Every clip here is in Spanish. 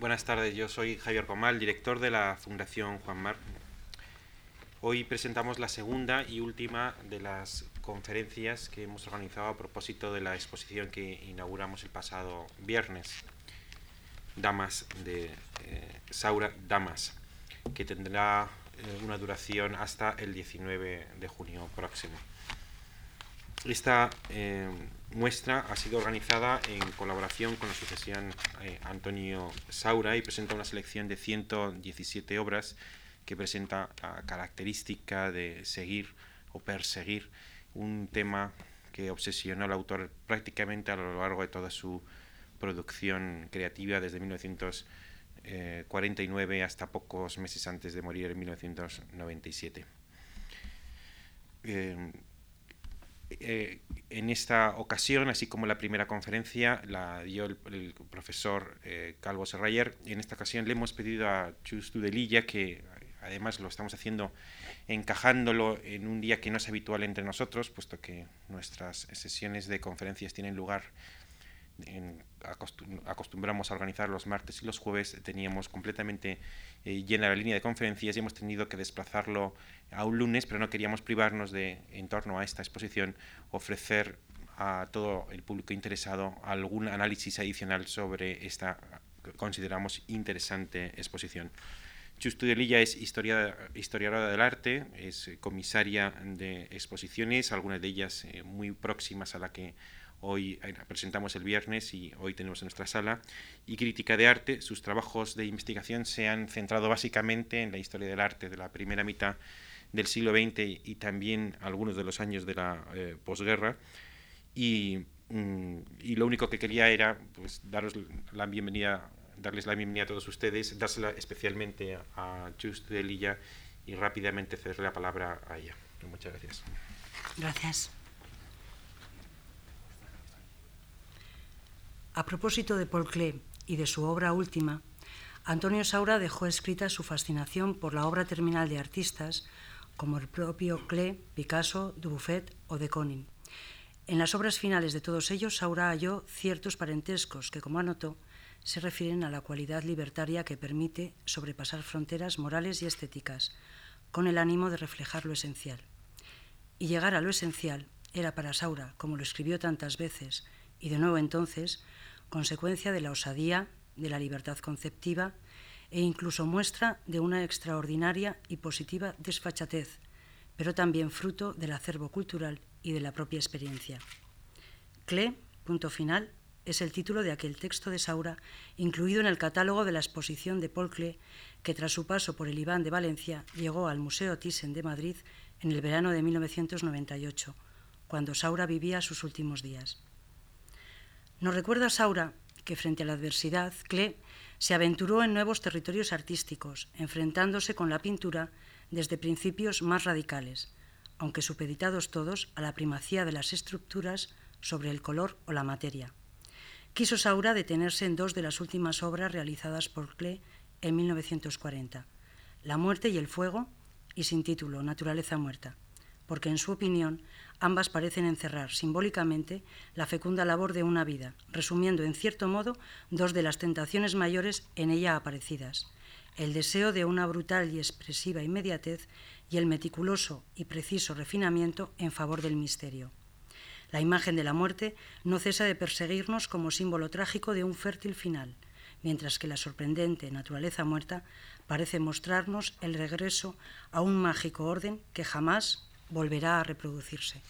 Buenas tardes, yo soy Javier Comal, director de la Fundación Juan Mar. Hoy presentamos la segunda y última de las conferencias que hemos organizado a propósito de la exposición que inauguramos el pasado viernes, Damas de eh, Saura Damas, que tendrá eh, una duración hasta el 19 de junio próximo. Esta eh, muestra ha sido organizada en colaboración con la Asociación Antonio Saura y presenta una selección de 117 obras que presenta la característica de seguir o perseguir un tema que obsesionó al autor prácticamente a lo largo de toda su producción creativa desde 1949 hasta pocos meses antes de morir en 1997. Eh, eh, en esta ocasión, así como la primera conferencia, la dio el, profesor eh, Calvo Serrayer. En esta ocasión le hemos pedido a Chus Tudelilla que además lo estamos haciendo encajándolo en un día que no es habitual entre nosotros, puesto que nuestras sesiones de conferencias tienen lugar, acostumbramos a organizar los martes y los jueves, teníamos completamente eh, llena la línea de conferencias y hemos tenido que desplazarlo a un lunes, pero no queríamos privarnos de, en torno a esta exposición, ofrecer a todo el público interesado algún análisis adicional sobre esta, consideramos, interesante exposición. Chustudililla es historiadora del arte, es comisaria de exposiciones, algunas de ellas eh, muy próximas a la que hoy eh, presentamos el viernes y hoy tenemos en nuestra sala, y crítica de arte. Sus trabajos de investigación se han centrado básicamente en la historia del arte de la primera mitad del siglo XX y también algunos de los años de la eh, posguerra. Y, mm, y, lo único que quería era pues, daros la bienvenida darles la bienvenida a todos ustedes, dársela especialmente a Just de Lilla y rápidamente cederle la palabra a ella. Muchas gracias. Gracias. A propósito de Paul Klee y de su obra última, Antonio Saura dejó escrita su fascinación por la obra terminal de artistas como el propio Klee, Picasso, Dubuffet o de Koning. En las obras finales de todos ellos, Saura halló ciertos parentescos que, como anotó, se refieren a la cualidad libertaria que permite sobrepasar fronteras morales y estéticas, con el ánimo de reflejar lo esencial. Y llegar a lo esencial era para Saura, como lo escribió tantas veces, y de nuevo entonces, consecuencia de la osadía, de la libertad conceptiva e incluso muestra de una extraordinaria y positiva desfachatez, pero también fruto del acervo cultural y de la propia experiencia. Cle, punto final, es el título de aquel texto de Saura incluido en el catálogo de la exposición de Paul Klee que tras su paso por el Iván de Valencia llegó al Museo Thyssen de Madrid en el verano de 1998, cuando Saura vivía sus últimos días. Nos recuerda Saura que frente a la adversidad, Klee se aventuró en nuevos territorios artísticos, enfrentándose con la pintura desde principios más radicales, aunque supeditados todos a la primacía de las estructuras sobre el color o la materia. Quiso Saura detenerse en dos de las últimas obras realizadas por Klee en 1940, La muerte y el fuego y sin título, Naturaleza muerta, porque en su opinión ambas parecen encerrar simbólicamente la fecunda labor de una vida, resumiendo en cierto modo dos de las tentaciones mayores en ella aparecidas, el deseo de una brutal y expresiva inmediatez y el meticuloso y preciso refinamiento en favor del misterio. La imagen de la muerte no cesa de perseguirnos como símbolo trágico de un fértil final, mientras que la sorprendente naturaleza muerta parece mostrarnos el regreso a un mágico orden que jamás volverá a reproducirse.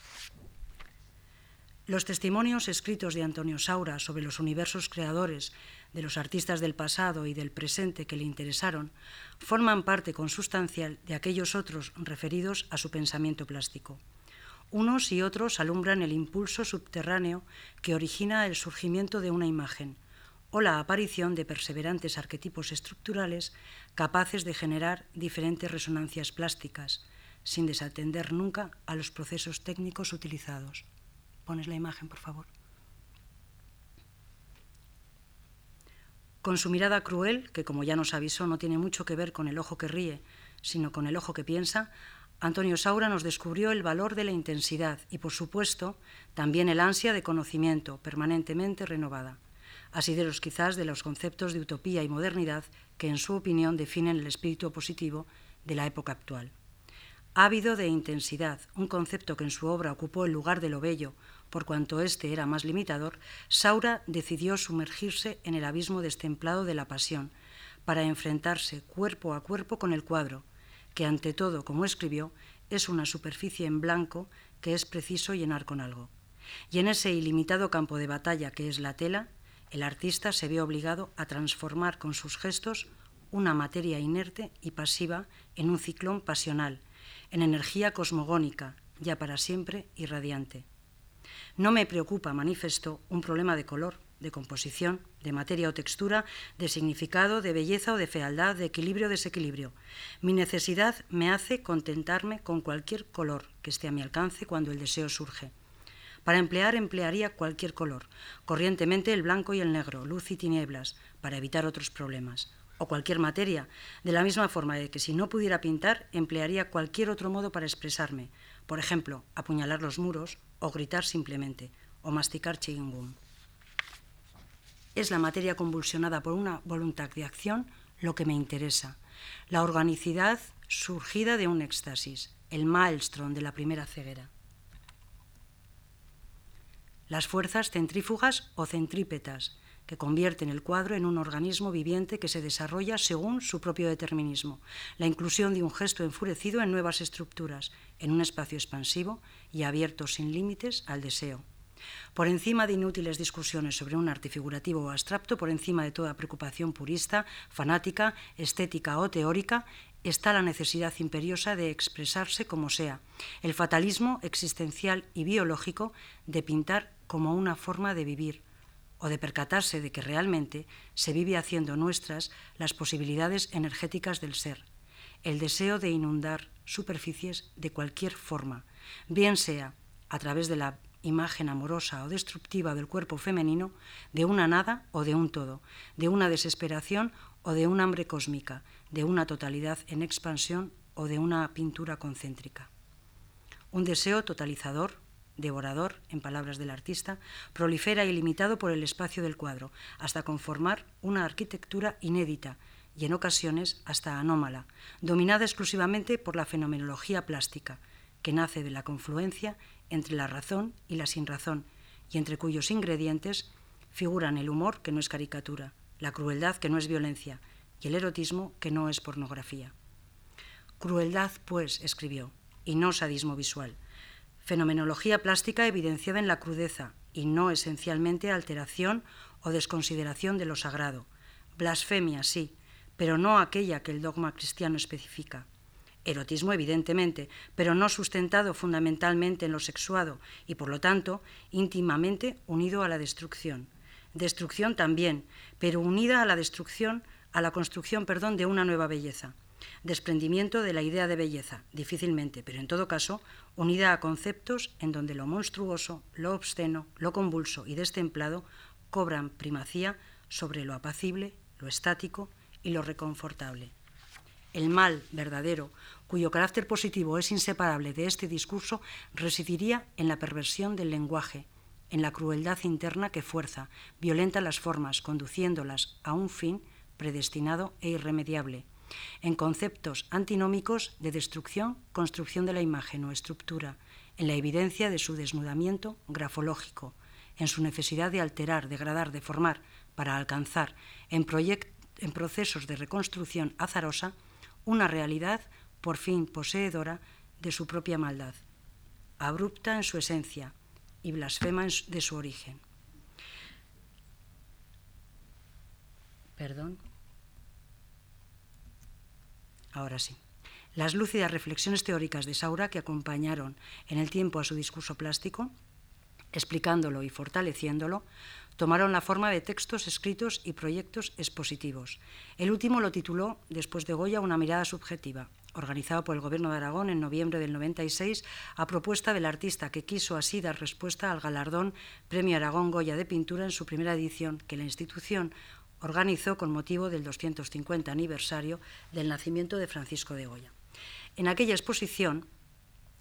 Los testimonios escritos de Antonio Saura sobre los universos creadores de los artistas del pasado y del presente que le interesaron forman parte consustancial de aquellos otros referidos a su pensamiento plástico. Unos y otros alumbran el impulso subterráneo que origina el surgimiento de una imagen o la aparición de perseverantes arquetipos estructurales capaces de generar diferentes resonancias plásticas, sin desatender nunca a los procesos técnicos utilizados. Pones la imagen, por favor. Con su mirada cruel, que como ya nos avisó no tiene mucho que ver con el ojo que ríe, sino con el ojo que piensa, Antonio Saura nos descubrió el valor de la intensidad y, por supuesto, también el ansia de conocimiento permanentemente renovada. asideros quizás de los conceptos de utopía y modernidad que en su opinión definen el espíritu positivo de la época actual. Ávido de intensidad, un concepto que en su obra ocupó el lugar de lo bello, por cuanto éste era más limitador, Saura decidió sumergirse en el abismo destemplado de la pasión, para enfrentarse cuerpo a cuerpo con el cuadro, que ante todo, como escribió, es una superficie en blanco que es preciso llenar con algo. Y en ese ilimitado campo de batalla que es la tela, el artista se ve obligado a transformar con sus gestos una materia inerte y pasiva en un ciclón pasional, en energía cosmogónica, ya para siempre irradiante. No me preocupa, manifestó, un problema de color, de composición, de materia o textura, de significado, de belleza o de fealdad, de equilibrio o desequilibrio. Mi necesidad me hace contentarme con cualquier color que esté a mi alcance cuando el deseo surge. Para emplear emplearía cualquier color, corrientemente el blanco y el negro, luz y tinieblas, para evitar otros problemas. O cualquier materia, de la misma forma de que si no pudiera pintar, emplearía cualquier otro modo para expresarme. Por ejemplo, apuñalar los muros, o gritar simplemente, o masticar chewing es la materia convulsionada por una voluntad de acción lo que me interesa. La organicidad surgida de un éxtasis, el maelstrom de la primera ceguera. Las fuerzas centrífugas o centrípetas, que convierten el cuadro en un organismo viviente que se desarrolla según su propio determinismo, la inclusión de un gesto enfurecido en nuevas estructuras, en un espacio expansivo y abierto sin límites al deseo. Por encima de inútiles discusiones sobre un arte figurativo o abstracto, por encima de toda preocupación purista, fanática, estética o teórica, está la necesidad imperiosa de expresarse como sea, el fatalismo existencial y biológico de pintar como una forma de vivir, o de percatarse de que realmente se vive haciendo nuestras las posibilidades energéticas del ser, el deseo de inundar superficies de cualquier forma, bien sea a través de la imagen amorosa o destructiva del cuerpo femenino, de una nada o de un todo, de una desesperación o de un hambre cósmica, de una totalidad en expansión o de una pintura concéntrica. Un deseo totalizador, devorador, en palabras del artista, prolifera ilimitado por el espacio del cuadro, hasta conformar una arquitectura inédita y en ocasiones hasta anómala, dominada exclusivamente por la fenomenología plástica, que nace de la confluencia entre la razón y la sinrazón, y entre cuyos ingredientes figuran el humor, que no es caricatura, la crueldad, que no es violencia, y el erotismo, que no es pornografía. Crueldad, pues, escribió, y no sadismo visual. Fenomenología plástica evidenciada en la crudeza, y no esencialmente alteración o desconsideración de lo sagrado. Blasfemia, sí, pero no aquella que el dogma cristiano especifica. Erotismo, evidentemente, pero no sustentado fundamentalmente en lo sexuado y, por lo tanto, íntimamente unido a la destrucción. Destrucción también, pero unida a la destrucción, a la construcción, perdón, de una nueva belleza. Desprendimiento de la idea de belleza, difícilmente, pero en todo caso, unida a conceptos en donde lo monstruoso, lo obsceno, lo convulso y destemplado cobran primacía sobre lo apacible, lo estático y lo reconfortable. El mal verdadero, cuyo carácter positivo es inseparable de este discurso, residiría en la perversión del lenguaje, en la crueldad interna que fuerza, violenta las formas, conduciéndolas a un fin predestinado e irremediable, en conceptos antinómicos de destrucción, construcción de la imagen o estructura, en la evidencia de su desnudamiento grafológico, en su necesidad de alterar, degradar, deformar, para alcanzar, en, en procesos de reconstrucción azarosa, una realidad por fin poseedora de su propia maldad, abrupta en su esencia y blasfema de su origen. Perdón. Ahora sí. Las lúcidas reflexiones teóricas de Saura que acompañaron en el tiempo a su discurso plástico, explicándolo y fortaleciéndolo, tomaron la forma de textos escritos y proyectos expositivos. El último lo tituló, después de Goya, Una mirada subjetiva, organizado por el Gobierno de Aragón en noviembre del 96, a propuesta del artista que quiso así dar respuesta al galardón Premio Aragón Goya de Pintura en su primera edición, que la institución organizó con motivo del 250 aniversario del nacimiento de Francisco de Goya. En aquella exposición,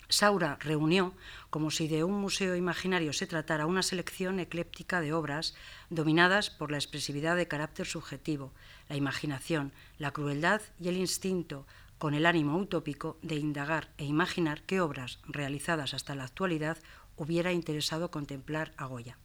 Saura reunió, como si de un museo imaginario se tratara, una selección ecléptica de obras dominadas por la expresividad de carácter subjetivo, la imaginación, la crueldad y el instinto, con el ánimo utópico de indagar e imaginar qué obras realizadas hasta la actualidad hubiera interesado contemplar a Goya.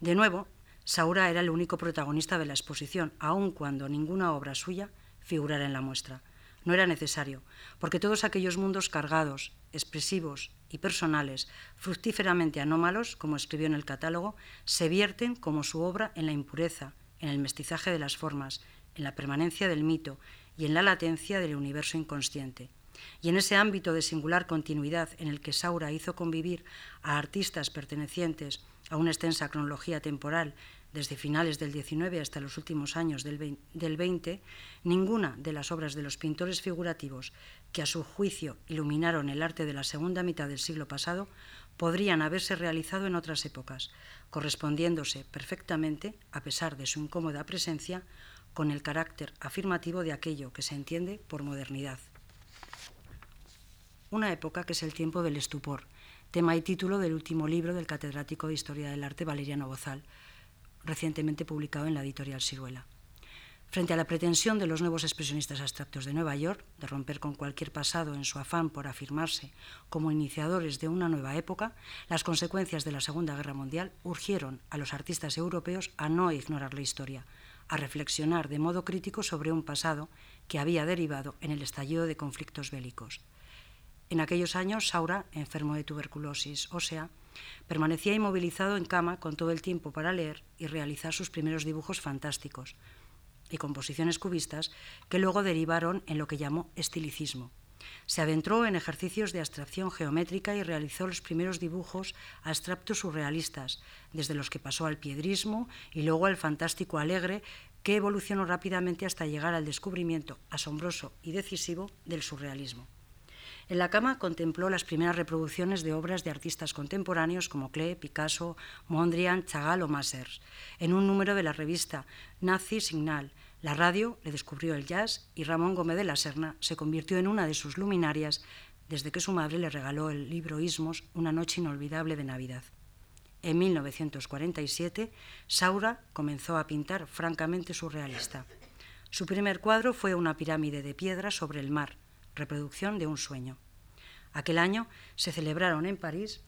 De nuevo, Saura era el único protagonista de la exposición, aun cuando ninguna obra suya figurara en la muestra. No era necesario, porque todos aquellos mundos cargados, expresivos y personales, fructíferamente anómalos, como escribió en el catálogo, se vierten como su obra en la impureza, en el mestizaje de las formas, en la permanencia del mito y en la latencia del universo inconsciente. Y en ese ámbito de singular continuidad en el que Saura hizo convivir a artistas pertenecientes a una extensa cronología temporal desde finales del XIX hasta los últimos años del XX, ninguna de las obras de los pintores figurativos que a su juicio iluminaron el arte de la segunda mitad del siglo pasado podrían haberse realizado en otras épocas, correspondiéndose perfectamente, a pesar de su incómoda presencia, con el carácter afirmativo de aquello que se entiende por modernidad. Una época que es el tiempo del estupor, tema y título del último libro del catedrático de Historia del Arte Valeriano Bozal, recientemente publicado en la editorial Siruela. Frente a la pretensión de los nuevos expresionistas abstractos de Nueva York de romper con cualquier pasado en su afán por afirmarse como iniciadores de una nueva época, las consecuencias de la Segunda Guerra Mundial urgieron a los artistas europeos a no ignorar la historia, a reflexionar de modo crítico sobre un pasado que había derivado en el estallido de conflictos bélicos. En aquellos años, Saura, enfermo de tuberculosis ósea, permanecía inmovilizado en cama con todo el tiempo para leer y realizar sus primeros dibujos fantásticos y composiciones cubistas que luego derivaron en lo que llamó estilicismo. Se adentró en ejercicios de abstracción geométrica y realizó los primeros dibujos abstractos surrealistas, desde los que pasó al piedrismo y luego al fantástico alegre, que evolucionó rápidamente hasta llegar al descubrimiento asombroso y decisivo del surrealismo. En la cama contempló las primeras reproducciones de obras de artistas contemporáneos como Klee, Picasso, Mondrian, Chagall o Massers, en un número de la revista Nazi Signal, la radio le descubrió el jazz y Ramón Gómez de la Serna se convirtió en una de sus luminarias desde que su madre le regaló el libro Ismos, Una noche inolvidable de Navidad. En 1947, Saura comenzó a pintar francamente surrealista. Su primer cuadro fue una pirámide de piedra sobre el mar, reproducción de un sueño. Aquel año se celebraron en París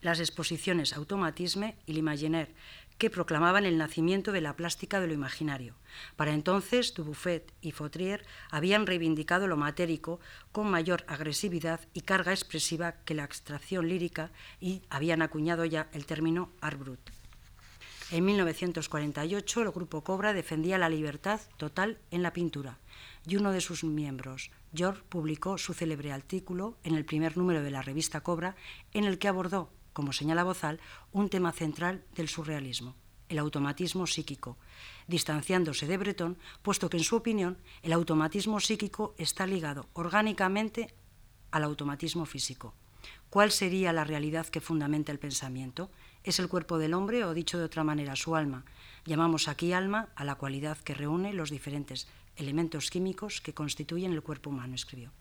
las exposiciones Automatisme y L'Imaginaire, que proclamaban el nacimiento de la plástica de lo imaginario. Para entonces, Dubuffet y Fautrier habían reivindicado lo matérico con mayor agresividad y carga expresiva que la abstracción lírica y habían acuñado ya el término art brut. En 1948, el grupo Cobra defendía la libertad total en la pintura y uno de sus miembros, George, publicó su célebre artículo en el primer número de la revista Cobra en el que abordó como señala Bozal, un tema central del surrealismo, el automatismo psíquico, distanciándose de Breton, puesto que en su opinión el automatismo psíquico está ligado orgánicamente al automatismo físico. ¿Cuál sería la realidad que fundamenta el pensamiento? ¿Es el cuerpo del hombre o, dicho de otra manera, su alma? Llamamos aquí alma a la cualidad que reúne los diferentes elementos químicos que constituyen el cuerpo humano, escribió.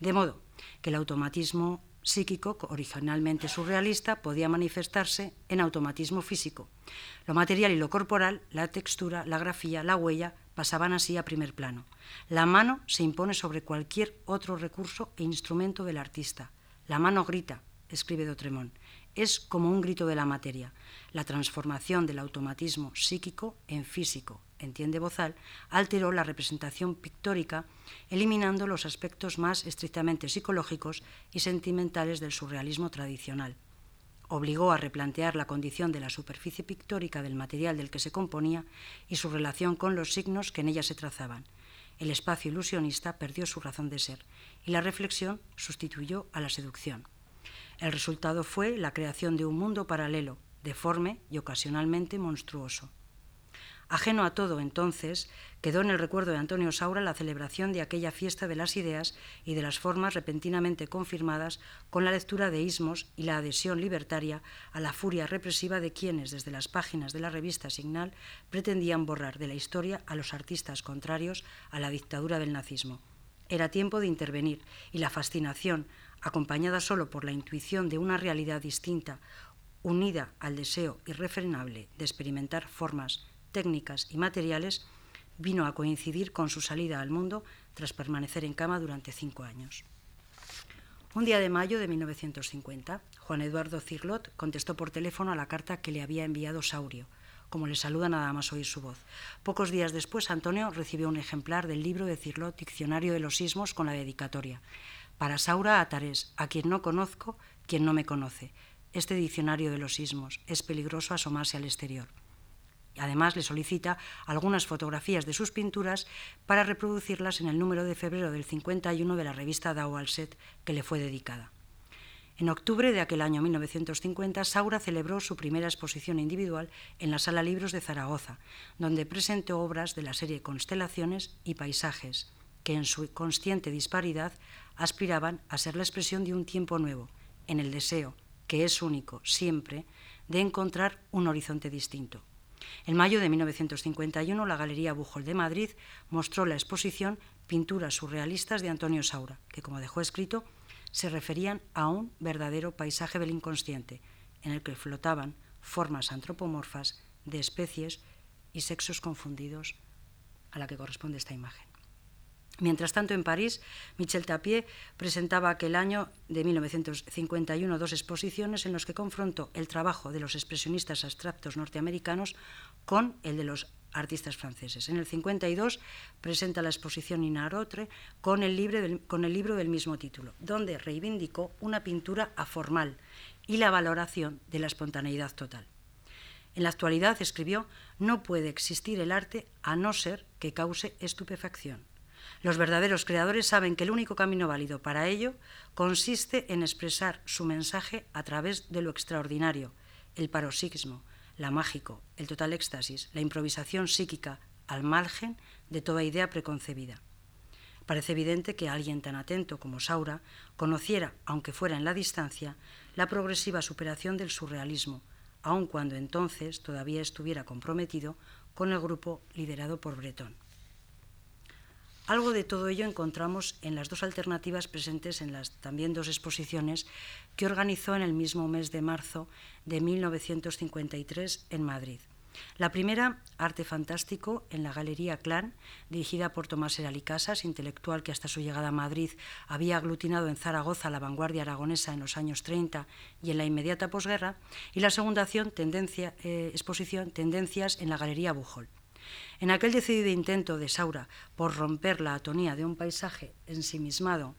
De modo que el automatismo psíquico, originalmente surrealista, podía manifestarse en automatismo físico. Lo material y lo corporal, la textura, la grafía, la huella, pasaban así a primer plano. La mano se impone sobre cualquier otro recurso e instrumento del artista. La mano grita, escribe Dotremont, es como un grito de la materia, la transformación del automatismo psíquico en físico, entiende Bozal, alteró la representación pictórica, eliminando los aspectos más estrictamente psicológicos y sentimentales del surrealismo tradicional. Obligó a replantear la condición de la superficie pictórica del material del que se componía y su relación con los signos que en ella se trazaban. El espacio ilusionista perdió su razón de ser y la reflexión sustituyó a la seducción. El resultado fue la creación de un mundo paralelo, deforme y ocasionalmente monstruoso. Ajeno a todo, entonces, quedó en el recuerdo de Antonio Saura la celebración de aquella fiesta de las ideas y de las formas repentinamente confirmadas con la lectura de ismos y la adhesión libertaria a la furia represiva de quienes, desde las páginas de la revista Signal, pretendían borrar de la historia a los artistas contrarios a la dictadura del nazismo. Era tiempo de intervenir y la fascinación acompañada solo por la intuición de una realidad distinta, unida al deseo irrefrenable de experimentar formas, técnicas y materiales, vino a coincidir con su salida al mundo tras permanecer en cama durante cinco años. Un día de mayo de 1950, Juan Eduardo Cirlot contestó por teléfono a la carta que le había enviado Saurio, como le saluda nada más oír su voz. Pocos días después, Antonio recibió un ejemplar del libro de Cirlot, Diccionario de los Sismos, con la dedicatoria. Para Saura Atares, a quien no conozco, quien no me conoce. Este diccionario de los sismos es peligroso asomarse al exterior. Además, le solicita algunas fotografías de sus pinturas para reproducirlas en el número de febrero del 51 de la revista Dao al Set, que le fue dedicada. En octubre de aquel año 1950, Saura celebró su primera exposición individual en la Sala Libros de Zaragoza, donde presentó obras de la serie Constelaciones y Paisajes, que en su consciente disparidad aspiraban a ser la expresión de un tiempo nuevo, en el deseo, que es único siempre, de encontrar un horizonte distinto. En mayo de 1951, la Galería Bujol de Madrid mostró la exposición Pinturas surrealistas de Antonio Saura, que, como dejó escrito, se referían a un verdadero paisaje del inconsciente, en el que flotaban formas antropomorfas de especies y sexos confundidos a la que corresponde esta imagen. Mientras tanto, en París, Michel Tapier presentaba aquel año de 1951 dos exposiciones en las que confrontó el trabajo de los expresionistas abstractos norteamericanos con el de los artistas franceses. En el 52 presenta la exposición Inarotre con el, con el libro del mismo título, donde reivindicó una pintura aformal y la valoración de la espontaneidad total. En la actualidad, escribió, no puede existir el arte a no ser que cause estupefacción. Los verdaderos creadores saben que el único camino válido para ello consiste en expresar su mensaje a través de lo extraordinario, el paroxismo, la mágico, el total éxtasis, la improvisación psíquica al margen de toda idea preconcebida. Parece evidente que alguien tan atento como Saura conociera, aunque fuera en la distancia, la progresiva superación del surrealismo, aun cuando entonces todavía estuviera comprometido con el grupo liderado por Breton. Algo de todo ello encontramos en las dos alternativas presentes en las también dos exposiciones que organizó en el mismo mes de marzo de 1953 en Madrid. La primera, Arte Fantástico, en la Galería Clan, dirigida por Tomás Casas, intelectual que hasta su llegada a Madrid había aglutinado en Zaragoza la vanguardia aragonesa en los años 30 y en la inmediata posguerra, y la segunda tendencia, eh, exposición Tendencias en la Galería Bujol. En aquel decidido intento de Saura por romper la atonía de un paisaje ensimismado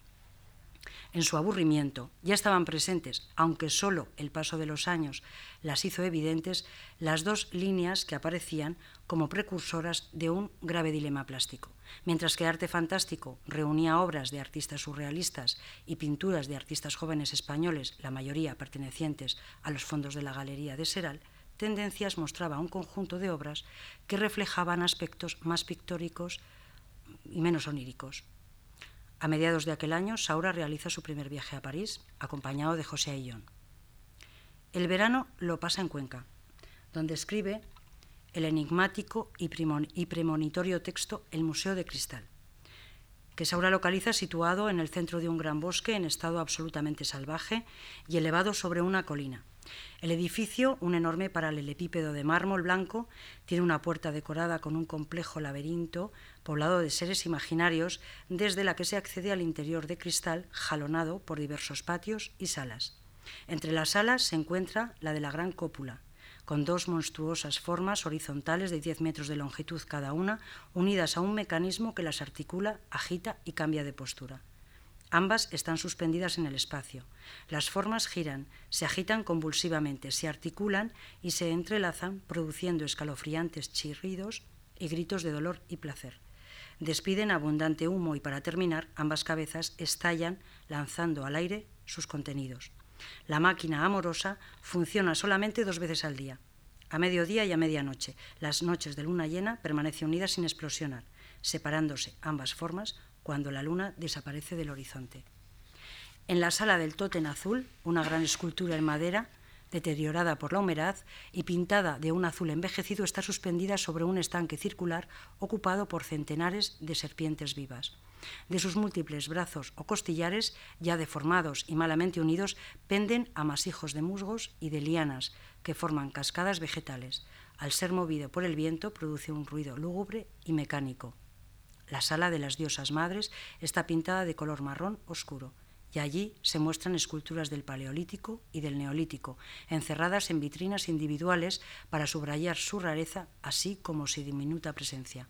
en su aburrimiento, ya estaban presentes, aunque solo el paso de los años las hizo evidentes, las dos líneas que aparecían como precursoras de un grave dilema plástico. Mientras que Arte Fantástico reunía obras de artistas surrealistas y pinturas de artistas jóvenes españoles, la mayoría pertenecientes a los fondos de la Galería de Seral, Tendencias mostraba un conjunto de obras que reflejaban aspectos más pictóricos y menos oníricos. A mediados de aquel año, Saura realiza su primer viaje a París, acompañado de José Aillón. El verano lo pasa en Cuenca, donde escribe el enigmático y premonitorio texto El Museo de Cristal, que Saura localiza situado en el centro de un gran bosque en estado absolutamente salvaje y elevado sobre una colina. El edificio, un enorme paralelepípedo de mármol blanco, tiene una puerta decorada con un complejo laberinto poblado de seres imaginarios desde la que se accede al interior de cristal jalonado por diversos patios y salas. Entre las salas se encuentra la de la gran cópula, con dos monstruosas formas horizontales de 10 metros de longitud cada una, unidas a un mecanismo que las articula, agita y cambia de postura. Ambas están suspendidas en el espacio. Las formas giran, se agitan convulsivamente, se articulan y se entrelazan, produciendo escalofriantes chirridos y gritos de dolor y placer. Despiden abundante humo y para terminar, ambas cabezas estallan lanzando al aire sus contenidos. La máquina amorosa funciona solamente dos veces al día, a mediodía y a medianoche. Las noches de luna llena permanece unida sin explosionar, separándose ambas formas cuando la luna desaparece del horizonte. En la sala del Totem Azul, una gran escultura en madera, deteriorada por la humedad y pintada de un azul envejecido, está suspendida sobre un estanque circular ocupado por centenares de serpientes vivas. De sus múltiples brazos o costillares, ya deformados y malamente unidos, penden amasijos de musgos y de lianas que forman cascadas vegetales. Al ser movido por el viento, produce un ruido lúgubre y mecánico. La sala de las diosas madres está pintada de color marrón oscuro y allí se muestran esculturas del Paleolítico y del Neolítico, encerradas en vitrinas individuales para subrayar su rareza, así como su diminuta presencia.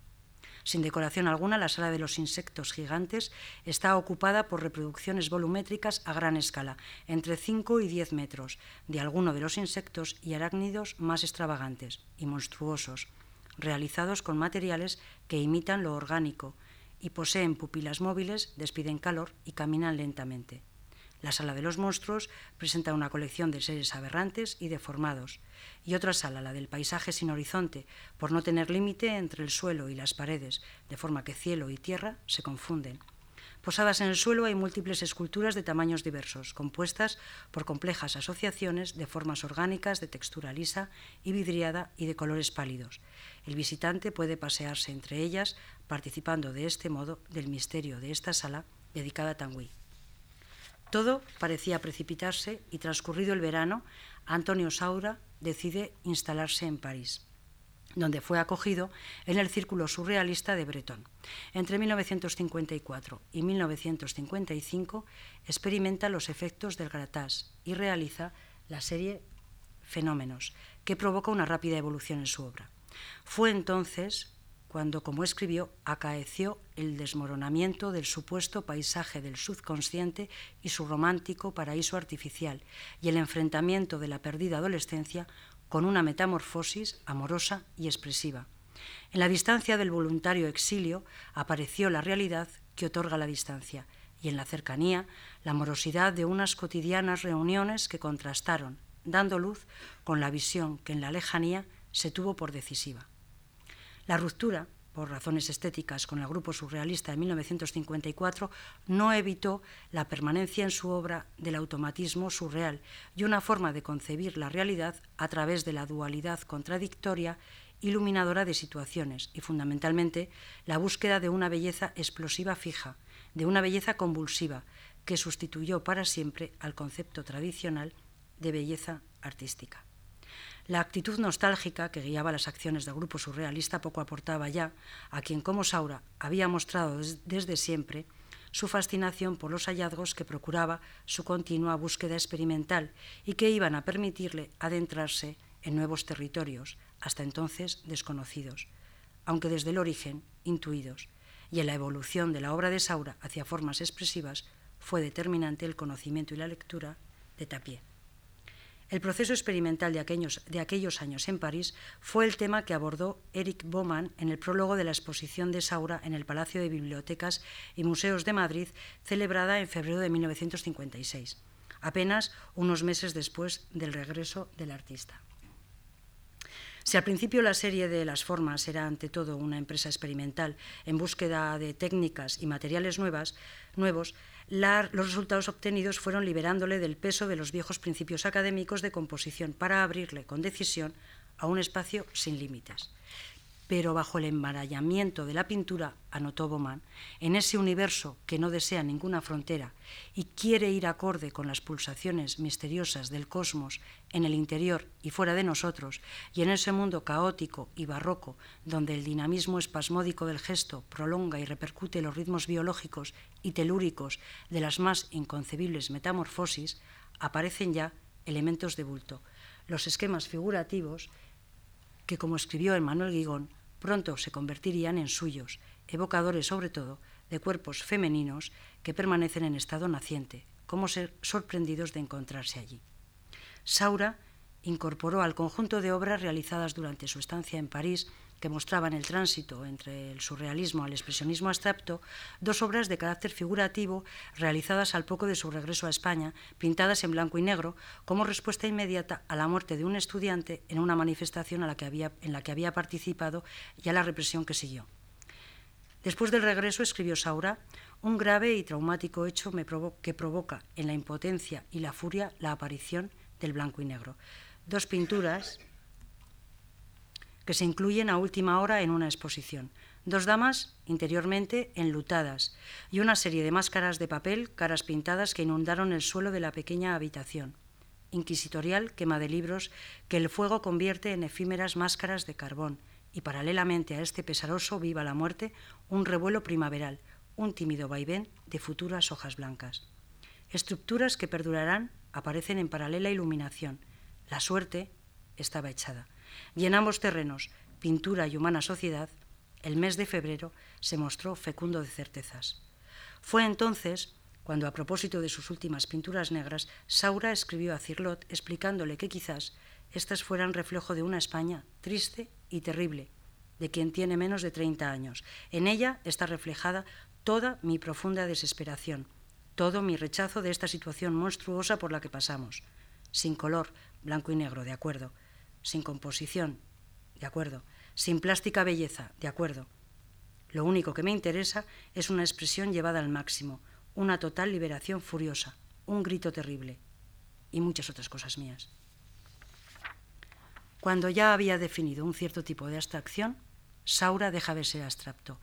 Sin decoración alguna, la sala de los insectos gigantes está ocupada por reproducciones volumétricas a gran escala, entre 5 y 10 metros, de alguno de los insectos y arácnidos más extravagantes y monstruosos, realizados con materiales que imitan lo orgánico y poseen pupilas móviles, despiden calor y caminan lentamente. La sala de los monstruos presenta una colección de seres aberrantes y deformados, y otra sala, la del paisaje sin horizonte, por no tener límite entre el suelo y las paredes, de forma que cielo y tierra se confunden. Posadas en el suelo hay múltiples esculturas de tamaños diversos, compuestas por complejas asociaciones de formas orgánicas, de textura lisa y vidriada y de colores pálidos. El visitante puede pasearse entre ellas, participando de este modo del misterio de esta sala dedicada a Tanguy. Todo parecía precipitarse y transcurrido el verano, Antonio Saura decide instalarse en París donde fue acogido en el círculo surrealista de Breton. Entre 1954 y 1955 experimenta los efectos del gratas y realiza la serie Fenómenos, que provoca una rápida evolución en su obra. Fue entonces cuando, como escribió, acaeció el desmoronamiento del supuesto paisaje del subconsciente y su romántico paraíso artificial, y el enfrentamiento de la perdida adolescencia con una metamorfosis amorosa y expresiva. En la distancia del voluntario exilio apareció la realidad que otorga la distancia, y en la cercanía la amorosidad de unas cotidianas reuniones que contrastaron, dando luz con la visión que en la lejanía se tuvo por decisiva. La ruptura, por razones estéticas, con el grupo surrealista en 1954 no evitó la permanencia en su obra del automatismo surreal y una forma de concebir la realidad a través de la dualidad contradictoria iluminadora de situaciones y fundamentalmente la búsqueda de una belleza explosiva fija, de una belleza convulsiva que sustituyó para siempre al concepto tradicional de belleza artística. La actitud nostálgica que guiaba las acciones del grupo surrealista poco aportaba ya a quien como Saura había mostrado desde siempre su fascinación por los hallazgos que procuraba su continua búsqueda experimental y que iban a permitirle adentrarse en nuevos territorios, hasta entonces desconocidos, aunque desde el origen intuidos, y en la evolución de la obra de Saura hacia formas expresivas fue determinante el conocimiento y la lectura de Tapié. El proceso experimental de aquellos, años en París fue el tema que abordó Eric Baumann en el prólogo de la exposición de Saura en el Palacio de Bibliotecas y Museos de Madrid, celebrada en febrero de 1956, apenas unos meses después del regreso del artista. Si al principio la serie de las formas era ante todo una empresa experimental en búsqueda de técnicas y materiales nuevos, los resultados obtenidos fueron liberándole del peso de los viejos principios académicos de composición para abrirle con decisión a un espacio sin límites pero bajo el embarallamiento de la pintura, anotó Bauman, en ese universo que no desea ninguna frontera y quiere ir acorde con las pulsaciones misteriosas del cosmos en el interior y fuera de nosotros, y en ese mundo caótico y barroco donde el dinamismo espasmódico del gesto prolonga y repercute los ritmos biológicos y telúricos de las más inconcebibles metamorfosis, aparecen ya elementos de bulto, los esquemas figurativos que, como escribió Emmanuel Guigón, pronto se convertirían en suyos, evocadores sobre todo de cuerpos femeninos que permanecen en estado naciente, como ser sorprendidos de encontrarse allí. Saura incorporó al conjunto de obras realizadas durante su estancia en París que mostraban el tránsito entre el surrealismo al expresionismo abstracto, dos obras de carácter figurativo realizadas al poco de su regreso a España, pintadas en blanco y negro, como respuesta inmediata a la muerte de un estudiante en una manifestación en la que había participado y a la represión que siguió. Después del regreso, escribió Saura, un grave y traumático hecho que provoca en la impotencia y la furia la aparición del blanco y negro. Dos pinturas que se incluyen a última hora en una exposición. Dos damas interiormente enlutadas y una serie de máscaras de papel, caras pintadas que inundaron el suelo de la pequeña habitación. Inquisitorial quema de libros que el fuego convierte en efímeras máscaras de carbón y paralelamente a este pesaroso viva la muerte un revuelo primaveral, un tímido vaivén de futuras hojas blancas. Estructuras que perdurarán aparecen en paralela iluminación. La suerte estaba echada. Y en ambos terrenos, pintura y humana sociedad, el mes de febrero se mostró fecundo de certezas. Fue entonces cuando, a propósito de sus últimas pinturas negras, Saura escribió a Cirlot explicándole que quizás estas fueran reflejo de una España triste y terrible, de quien tiene menos de 30 años. En ella está reflejada toda mi profunda desesperación, todo mi rechazo de esta situación monstruosa por la que pasamos, sin color, blanco y negro, de acuerdo, sin composición, de acuerdo, sin plástica belleza, de acuerdo. Lo único que me interesa es una expresión llevada al máximo, una total liberación furiosa, un grito terrible y muchas otras cosas mías. Cuando ya había definido un cierto tipo de abstracción, Saura deja de ser abstracto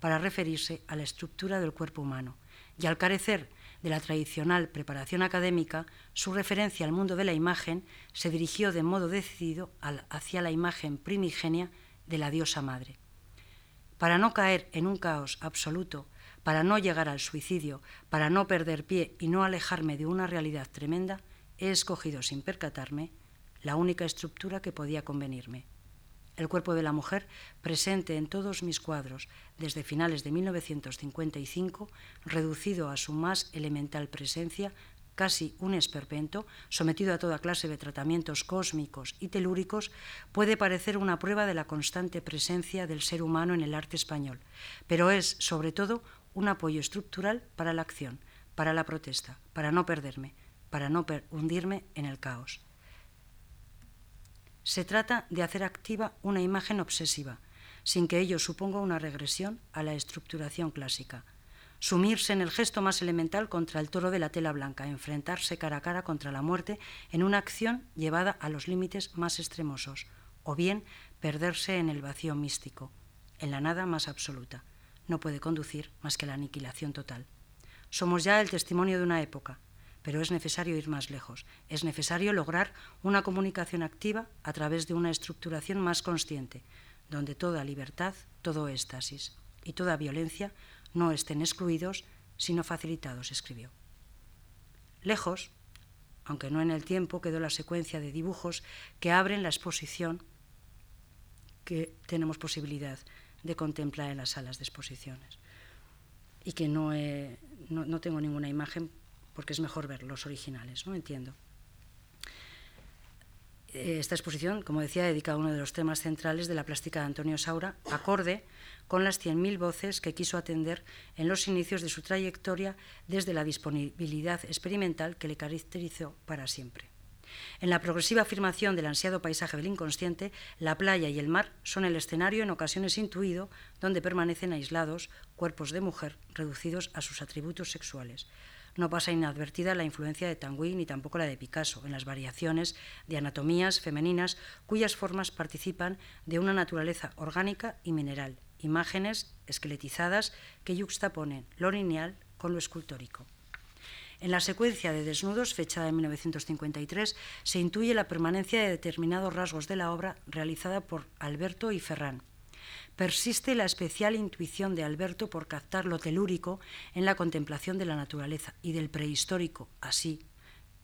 para referirse a la estructura del cuerpo humano y al carecer de la tradicional preparación académica, su referencia al mundo de la imagen se dirigió de modo decidido hacia la imagen primigenia de la diosa madre. Para no caer en un caos absoluto, para no llegar al suicidio, para no perder pie y no alejarme de una realidad tremenda, he escogido sin percatarme la única estructura que podía convenirme. El cuerpo de la mujer, presente en todos mis cuadros desde finales de 1955, reducido a su más elemental presencia, casi un esperpento, sometido a toda clase de tratamientos cósmicos y telúricos, puede parecer una prueba de la constante presencia del ser humano en el arte español, pero es, sobre todo, un apoyo estructural para la acción, para la protesta, para no perderme, para no hundirme en el caos. Se trata de hacer activa una imagen obsesiva, sin que ello suponga una regresión a la estructuración clásica. Sumirse en el gesto más elemental contra el toro de la tela blanca, enfrentarse cara a cara contra la muerte en una acción llevada a los límites más extremosos, o bien perderse en el vacío místico, en la nada más absoluta. No puede conducir más que a la aniquilación total. Somos ya el testimonio de una época, pero es necesario ir más lejos. Es necesario lograr una comunicación activa a través de una estructuración más consciente, donde toda libertad, todo éxtasis y toda violencia no estén excluidos, sino facilitados, escribió. Lejos, aunque no en el tiempo, quedó la secuencia de dibujos que abren la exposición que tenemos posibilidad de contemplar en las salas de exposiciones. Y que no, no tengo ninguna imagen porque es mejor ver los originales, ¿no? Entiendo. Eh, esta exposición, como decía, dedica a uno de los temas centrales de la plástica de Antonio Saura, acorde con las 100.000 voces que quiso atender en los inicios de su trayectoria desde la disponibilidad experimental que le caracterizó para siempre. En la progresiva afirmación del ansiado paisaje del inconsciente, la playa y el mar son el escenario en ocasiones intuido donde permanecen aislados cuerpos de mujer reducidos a sus atributos sexuales, no pasa inadvertida la influencia de Tanguy ni tampoco la de Picasso en las variaciones de anatomías femeninas cuyas formas participan de una naturaleza orgánica y mineral, imágenes esqueletizadas que yuxtaponen lo lineal con lo escultórico. En la secuencia de desnudos, fechada en 1953, se intuye la permanencia de determinados rasgos de la obra realizada por Alberto y Ferrán persiste la especial intuición de Alberto por captar lo telúrico en la contemplación de la naturaleza y del prehistórico. Así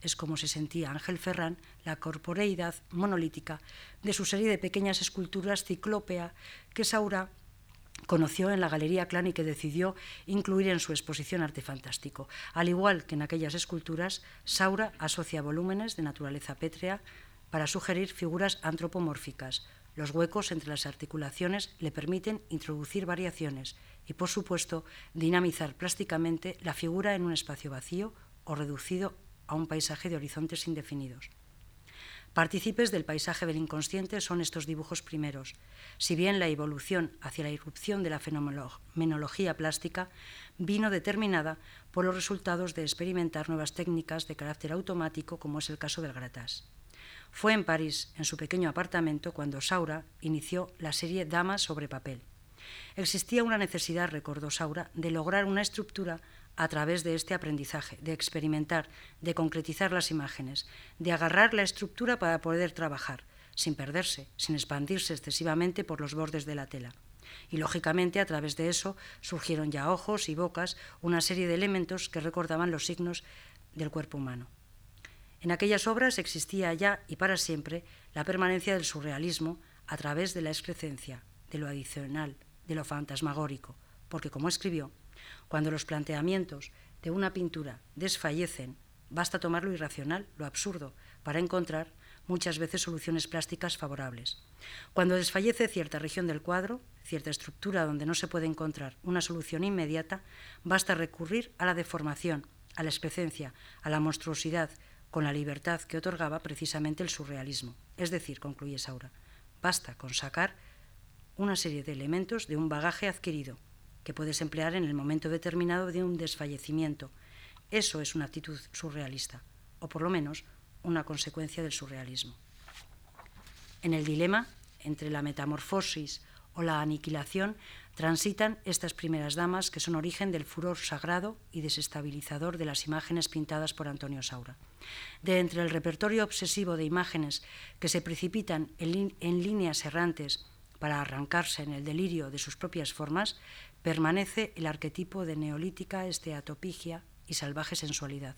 es como se sentía Ángel Ferrán la corporeidad monolítica de su serie de pequeñas esculturas ciclópea que Saura conoció en la Galería Clan y que decidió incluir en su exposición Arte Fantástico. Al igual que en aquellas esculturas, Saura asocia volúmenes de naturaleza pétrea para sugerir figuras antropomórficas, los huecos entre las articulaciones le permiten introducir variaciones y, por supuesto, dinamizar plásticamente la figura en un espacio vacío o reducido a un paisaje de horizontes indefinidos. Partícipes del paisaje del inconsciente son estos dibujos primeros. Si bien la evolución hacia la irrupción de la fenomenología plástica vino determinada por los resultados de experimentar nuevas técnicas de carácter automático, como es el caso del gratás. Fue en París, en su pequeño apartamento, cuando Saura inició la serie Damas sobre papel. Existía una necesidad, recordó Saura, de lograr una estructura a través de este aprendizaje, de experimentar, de concretizar las imágenes, de agarrar la estructura para poder trabajar, sin perderse, sin expandirse excesivamente por los bordes de la tela. Y lógicamente a través de eso surgieron ya ojos y bocas, una serie de elementos que recordaban los signos del cuerpo humano. En aquellas obras existía ya y para siempre la permanencia del surrealismo a través de la excrecencia, de lo adicional, de lo fantasmagórico, porque como escribió, cuando los planteamientos de una pintura desfallecen, basta tomar lo irracional, lo absurdo, para encontrar muchas veces soluciones plásticas favorables. Cuando desfallece cierta región del cuadro, cierta estructura donde no se puede encontrar una solución inmediata, basta recurrir a la deformación, a la excrecencia, a la monstruosidad, con la libertad que otorgaba precisamente el surrealismo. Es decir, concluye Saura, basta con sacar una serie de elementos de un bagaje adquirido, que puedes emplear en el momento determinado de un desfallecimiento. Eso es una actitud surrealista, o por lo menos una consecuencia del surrealismo. En el dilema entre la metamorfosis o la aniquilación transitan estas primeras damas que son origen del furor sagrado y desestabilizador de las imágenes pintadas por Antonio Saura. De entre el repertorio obsesivo de imágenes que se precipitan en, líneas errantes para arrancarse en el delirio de sus propias formas, permanece el arquetipo de neolítica esteatopigia y salvaje sensualidad.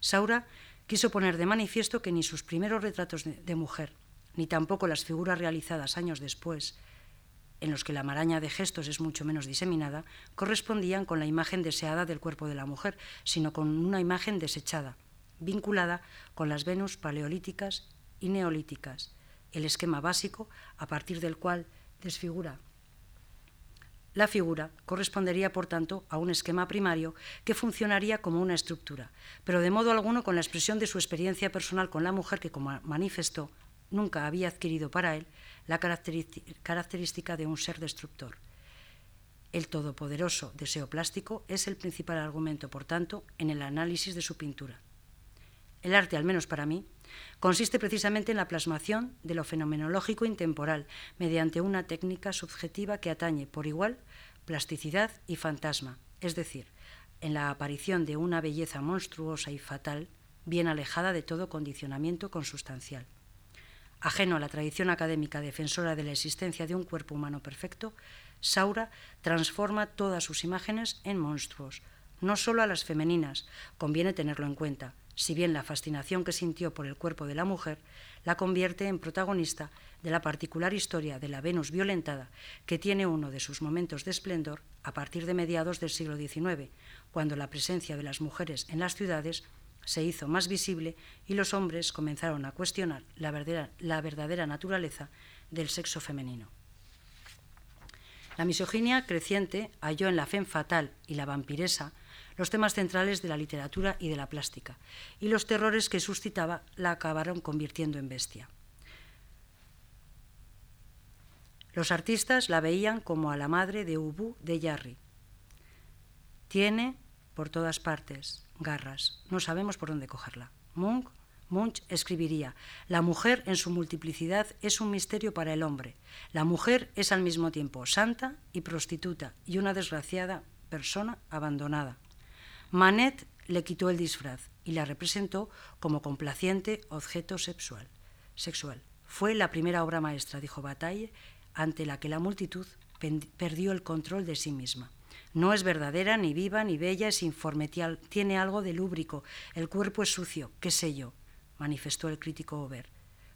Saura quiso poner de manifiesto que ni sus primeros retratos de, mujer, ni tampoco las figuras realizadas años después, en los que la maraña de gestos es mucho menos diseminada, correspondían con la imagen deseada del cuerpo de la mujer, sino con una imagen desechada, vinculada con las Venus paleolíticas y neolíticas, el esquema básico a partir del cual desfigura. La figura correspondería, por tanto, a un esquema primario que funcionaría como una estructura, pero de modo alguno con la expresión de su experiencia personal con la mujer que, como manifestó, nunca había adquirido para él la característica de un ser destructor. El todopoderoso deseo plástico es el principal argumento, por tanto, en el análisis de su pintura. El arte, al menos para mí, consiste precisamente en la plasmación de lo fenomenológico intemporal mediante una técnica subjetiva que atañe por igual plasticidad y fantasma, es decir, en la aparición de una belleza monstruosa y fatal, bien alejada de todo condicionamiento consustancial. Ajeno a la tradición académica defensora de la existencia de un cuerpo humano perfecto, Saura transforma todas sus imágenes en monstruos, no solo a las femeninas, conviene tenerlo en cuenta, si bien la fascinación que sintió por el cuerpo de la mujer la convierte en protagonista de la particular historia de la Venus violentada, que tiene uno de sus momentos de esplendor a partir de mediados del siglo XIX, cuando la presencia de las mujeres en las ciudades se hizo más visible y los hombres comenzaron a cuestionar la verdadera, la verdadera naturaleza del sexo femenino. La misoginia creciente halló en la fe fatal y la vampiresa los temas centrales de la literatura y de la plástica, y los terrores que suscitaba la acabaron convirtiendo en bestia. Los artistas la veían como a la madre de Ubu de Yarri. Tiene por todas partes garras, no sabemos por dónde cogerla. Munch, Munch escribiría, la mujer en su multiplicidad es un misterio para el hombre. La mujer es al mismo tiempo santa y prostituta y una desgraciada persona abandonada. Manet le quitó el disfraz y la representó como complaciente objeto sexual. sexual. Fue la primera obra maestra, dijo Bataille, ante la que la multitud perdió el control de sí misma. No es verdadera, ni viva, ni bella, es informe, tiene algo de lúbrico, el cuerpo es sucio, qué sé yo, manifestó el crítico Ober.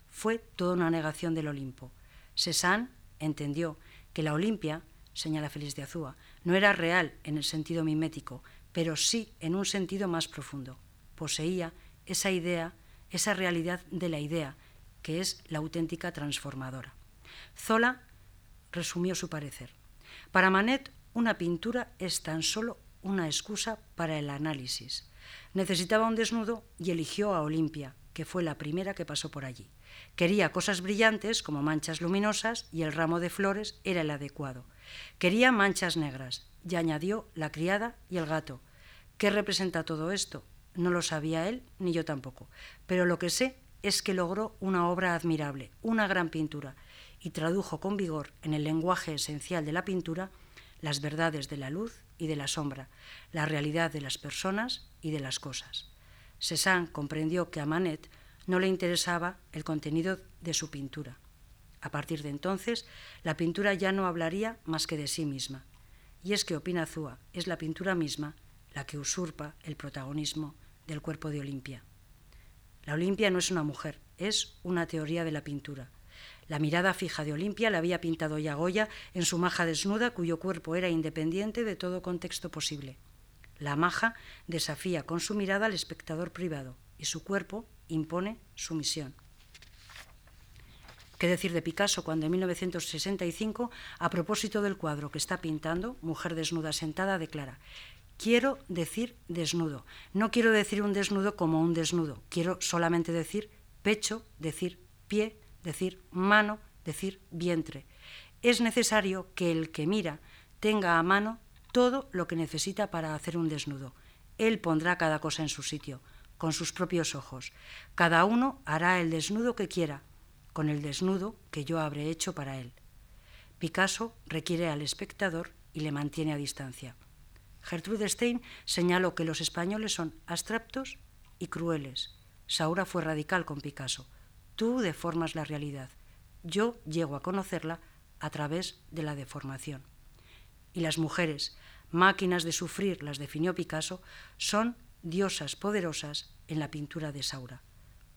Fue toda una negación del Olimpo. Cézanne entendió que la Olimpia, señala Félix de Azúa, no era real en el sentido mimético, pero sí en un sentido más profundo. Poseía esa idea, esa realidad de la idea, que es la auténtica transformadora. Zola resumió su parecer. Para Manet, una pintura es tan solo una excusa para el análisis. Necesitaba un desnudo y eligió a Olimpia, que fue la primera que pasó por allí. Quería cosas brillantes como manchas luminosas y el ramo de flores era el adecuado. Quería manchas negras y añadió la criada y el gato. ¿Qué representa todo esto? No lo sabía él ni yo tampoco, pero lo que sé es que logró una obra admirable, una gran pintura, y tradujo con vigor en el lenguaje esencial de la pintura las verdades de la luz y de la sombra, la realidad de las personas y de las cosas. Cézanne comprendió que a Manet no le interesaba el contenido de su pintura. A partir de entonces, la pintura ya no hablaría más que de sí misma. Y es que, opina Zúa, es la pintura misma la que usurpa el protagonismo del cuerpo de Olimpia. La Olimpia no es una mujer, es una teoría de la pintura. La mirada fija de Olimpia la había pintado ya Goya en su maja desnuda, cuyo cuerpo era independiente de todo contexto posible. La maja desafía con su mirada al espectador privado y su cuerpo impone su misión. ¿Qué decir de Picasso cuando en 1965, a propósito del cuadro que está pintando, Mujer desnuda sentada, declara, quiero decir desnudo. No quiero decir un desnudo como un desnudo, quiero solamente decir pecho, decir pie, decir mano, decir vientre. Es necesario que el que mira tenga a mano todo lo que necesita para hacer un desnudo. Él pondrá cada cosa en su sitio, con sus propios ojos. Cada uno hará el desnudo que quiera, con el desnudo que yo habré hecho para él. Picasso requiere al espectador y le mantiene a distancia. Gertrude Stein señaló que los españoles son abstractos y crueles. Saura fue radical con Picasso. Tú deformas la realidad. Yo llego a conocerla a través de la deformación. Y las mujeres, máquinas de sufrir, las definió Picasso, son diosas poderosas en la pintura de Saura,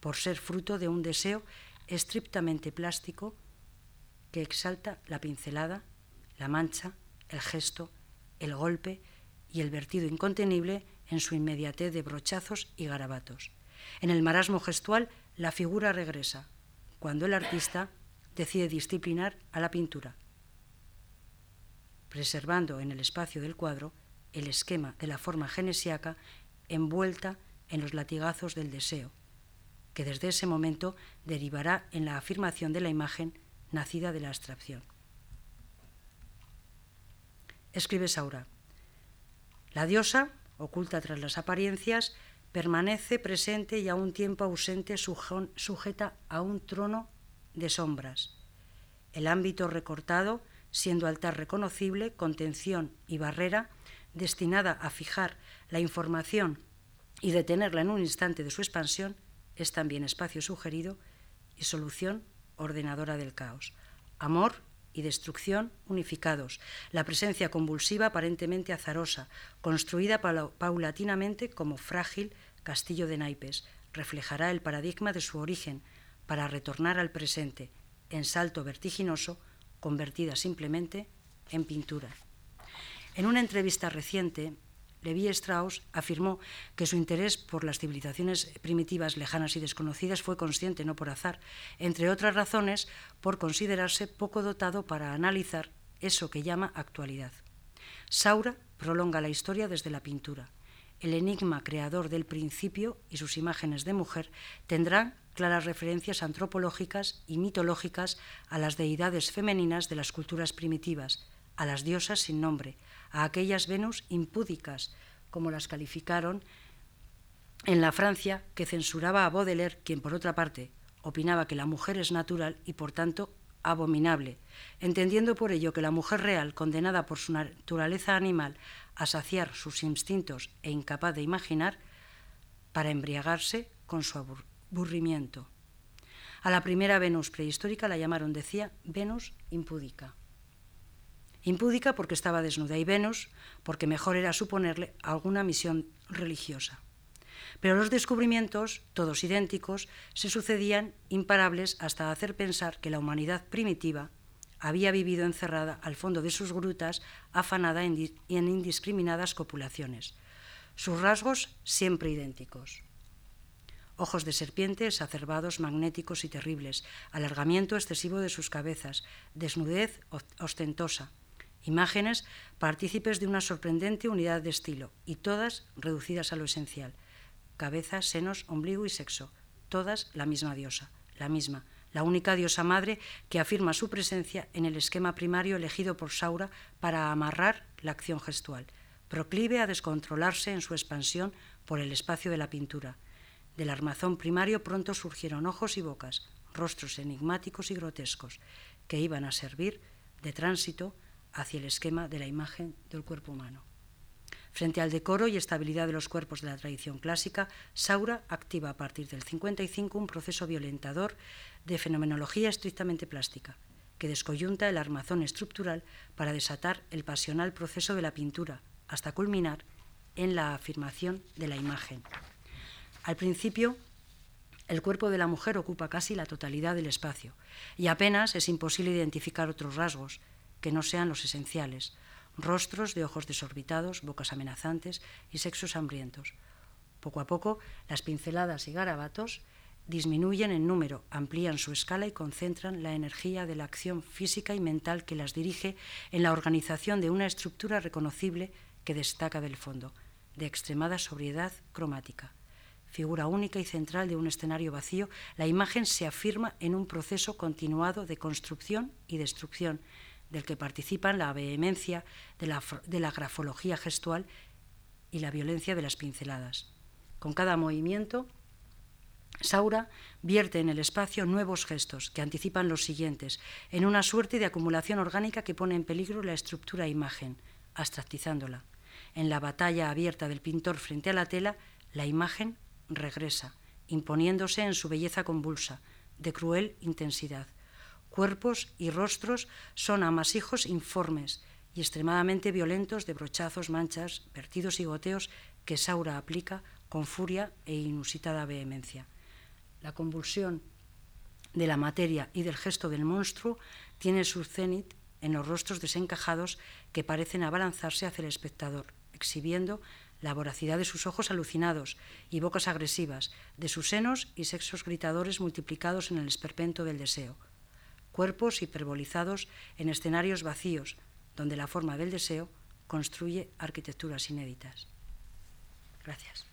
por ser fruto de un deseo estrictamente plástico que exalta la pincelada, la mancha, el gesto, el golpe y el vertido incontenible en su inmediatez de brochazos y garabatos. En el marasmo gestual, la figura regresa, cuando el artista decide disciplinar a la pintura, preservando en el espacio del cuadro el esquema de la forma genesiaca envuelta en los latigazos del deseo, que desde ese momento derivará en la afirmación de la imagen nacida de la abstracción. Escribe Saura. La diosa, oculta tras las apariencias, permanece presente y a un tiempo ausente sujeta a un trono de sombras. El ámbito recortado, siendo altar reconocible, contención y barrera, destinada a fijar la información y detenerla en un instante de su expansión, es también espacio sugerido y solución ordenadora del caos. Amor y destrucción unificados, la presencia convulsiva aparentemente azarosa, construida paulatinamente como frágil castillo de naipes, reflejará el paradigma de su origen para retornar al presente, en salto vertiginoso, convertida simplemente en pintura. En una entrevista reciente, Levi Strauss afirmó que su interés por las civilizaciones primitivas lejanas y desconocidas fue consciente, no por azar, entre otras razones por considerarse poco dotado para analizar eso que llama actualidad. Saura prolonga la historia desde la pintura. El enigma creador del principio y sus imágenes de mujer tendrán claras referencias antropológicas y mitológicas a las deidades femeninas de las culturas primitivas, a las diosas sin nombre, a aquellas Venus impúdicas, como las calificaron en la Francia que censuraba a Baudelaire, quien por otra parte opinaba que la mujer es natural y por tanto abominable, entendiendo por ello que la mujer real, condenada por su naturaleza animal a saciar sus instintos e incapaz de imaginar, para embriagarse con su aburrimiento. A la primera Venus prehistórica la llamaron, decía, Venus impúdica. Impúdica porque estaba desnuda y Venus porque mejor era suponerle alguna misión religiosa. Pero los descubrimientos, todos idénticos, se sucedían imparables hasta hacer pensar que la humanidad primitiva había vivido encerrada al fondo de sus grutas, afanada en, en indiscriminadas copulaciones. Sus rasgos siempre idénticos. Ojos de serpiente exacerbados, magnéticos y terribles, alargamiento excesivo de sus cabezas, desnudez ostentosa, Imágenes partícipes de una sorprendente unidad de estilo y todas reducidas a lo esencial. Cabeza, senos, ombligo y sexo, todas la misma diosa, la misma, la única diosa madre que afirma su presencia en el esquema primario elegido por Saura para amarrar la acción gestual, proclive a descontrolarse en su expansión por el espacio de la pintura. Del armazón primario pronto surgieron ojos y bocas, rostros enigmáticos y grotescos, que iban a servir de tránsito hacia el esquema de la imagen del cuerpo humano. Frente al decoro y estabilidad de los cuerpos de la tradición clásica, Saura activa a partir del 55 un proceso violentador de fenomenología estrictamente plástica, que descoyunta el armazón estructural para desatar el pasional proceso de la pintura, hasta culminar en la afirmación de la imagen. Al principio, el cuerpo de la mujer ocupa casi la totalidad del espacio y apenas es imposible identificar otros rasgos que no sean los esenciales, rostros de ojos desorbitados, bocas amenazantes y sexos hambrientos. Poco a poco, las pinceladas y garabatos disminuyen en número, amplían su escala y concentran la energía de la acción física y mental que las dirige en la organización de una estructura reconocible que destaca del fondo, de extremada sobriedad cromática. Figura única y central de un escenario vacío, la imagen se afirma en un proceso continuado de construcción y destrucción, del que participan la vehemencia de la, de la grafología gestual y la violencia de las pinceladas. Con cada movimiento, Saura vierte en el espacio nuevos gestos que anticipan los siguientes, en una suerte de acumulación orgánica que pone en peligro la estructura imagen, abstractizándola. En la batalla abierta del pintor frente a la tela, la imagen regresa, imponiéndose en su belleza convulsa, de cruel intensidad. Cuerpos y rostros son amasijos informes y extremadamente violentos de brochazos, manchas, vertidos y goteos que Saura aplica con furia e inusitada vehemencia. La convulsión de la materia y del gesto del monstruo tiene su cenit en los rostros desencajados que parecen abalanzarse hacia el espectador, exhibiendo la voracidad de sus ojos alucinados y bocas agresivas, de sus senos y sexos gritadores multiplicados en el esperpento del deseo cuerpos hiperbolizados en escenarios vacíos, donde la forma del deseo construye arquitecturas inéditas. Gracias.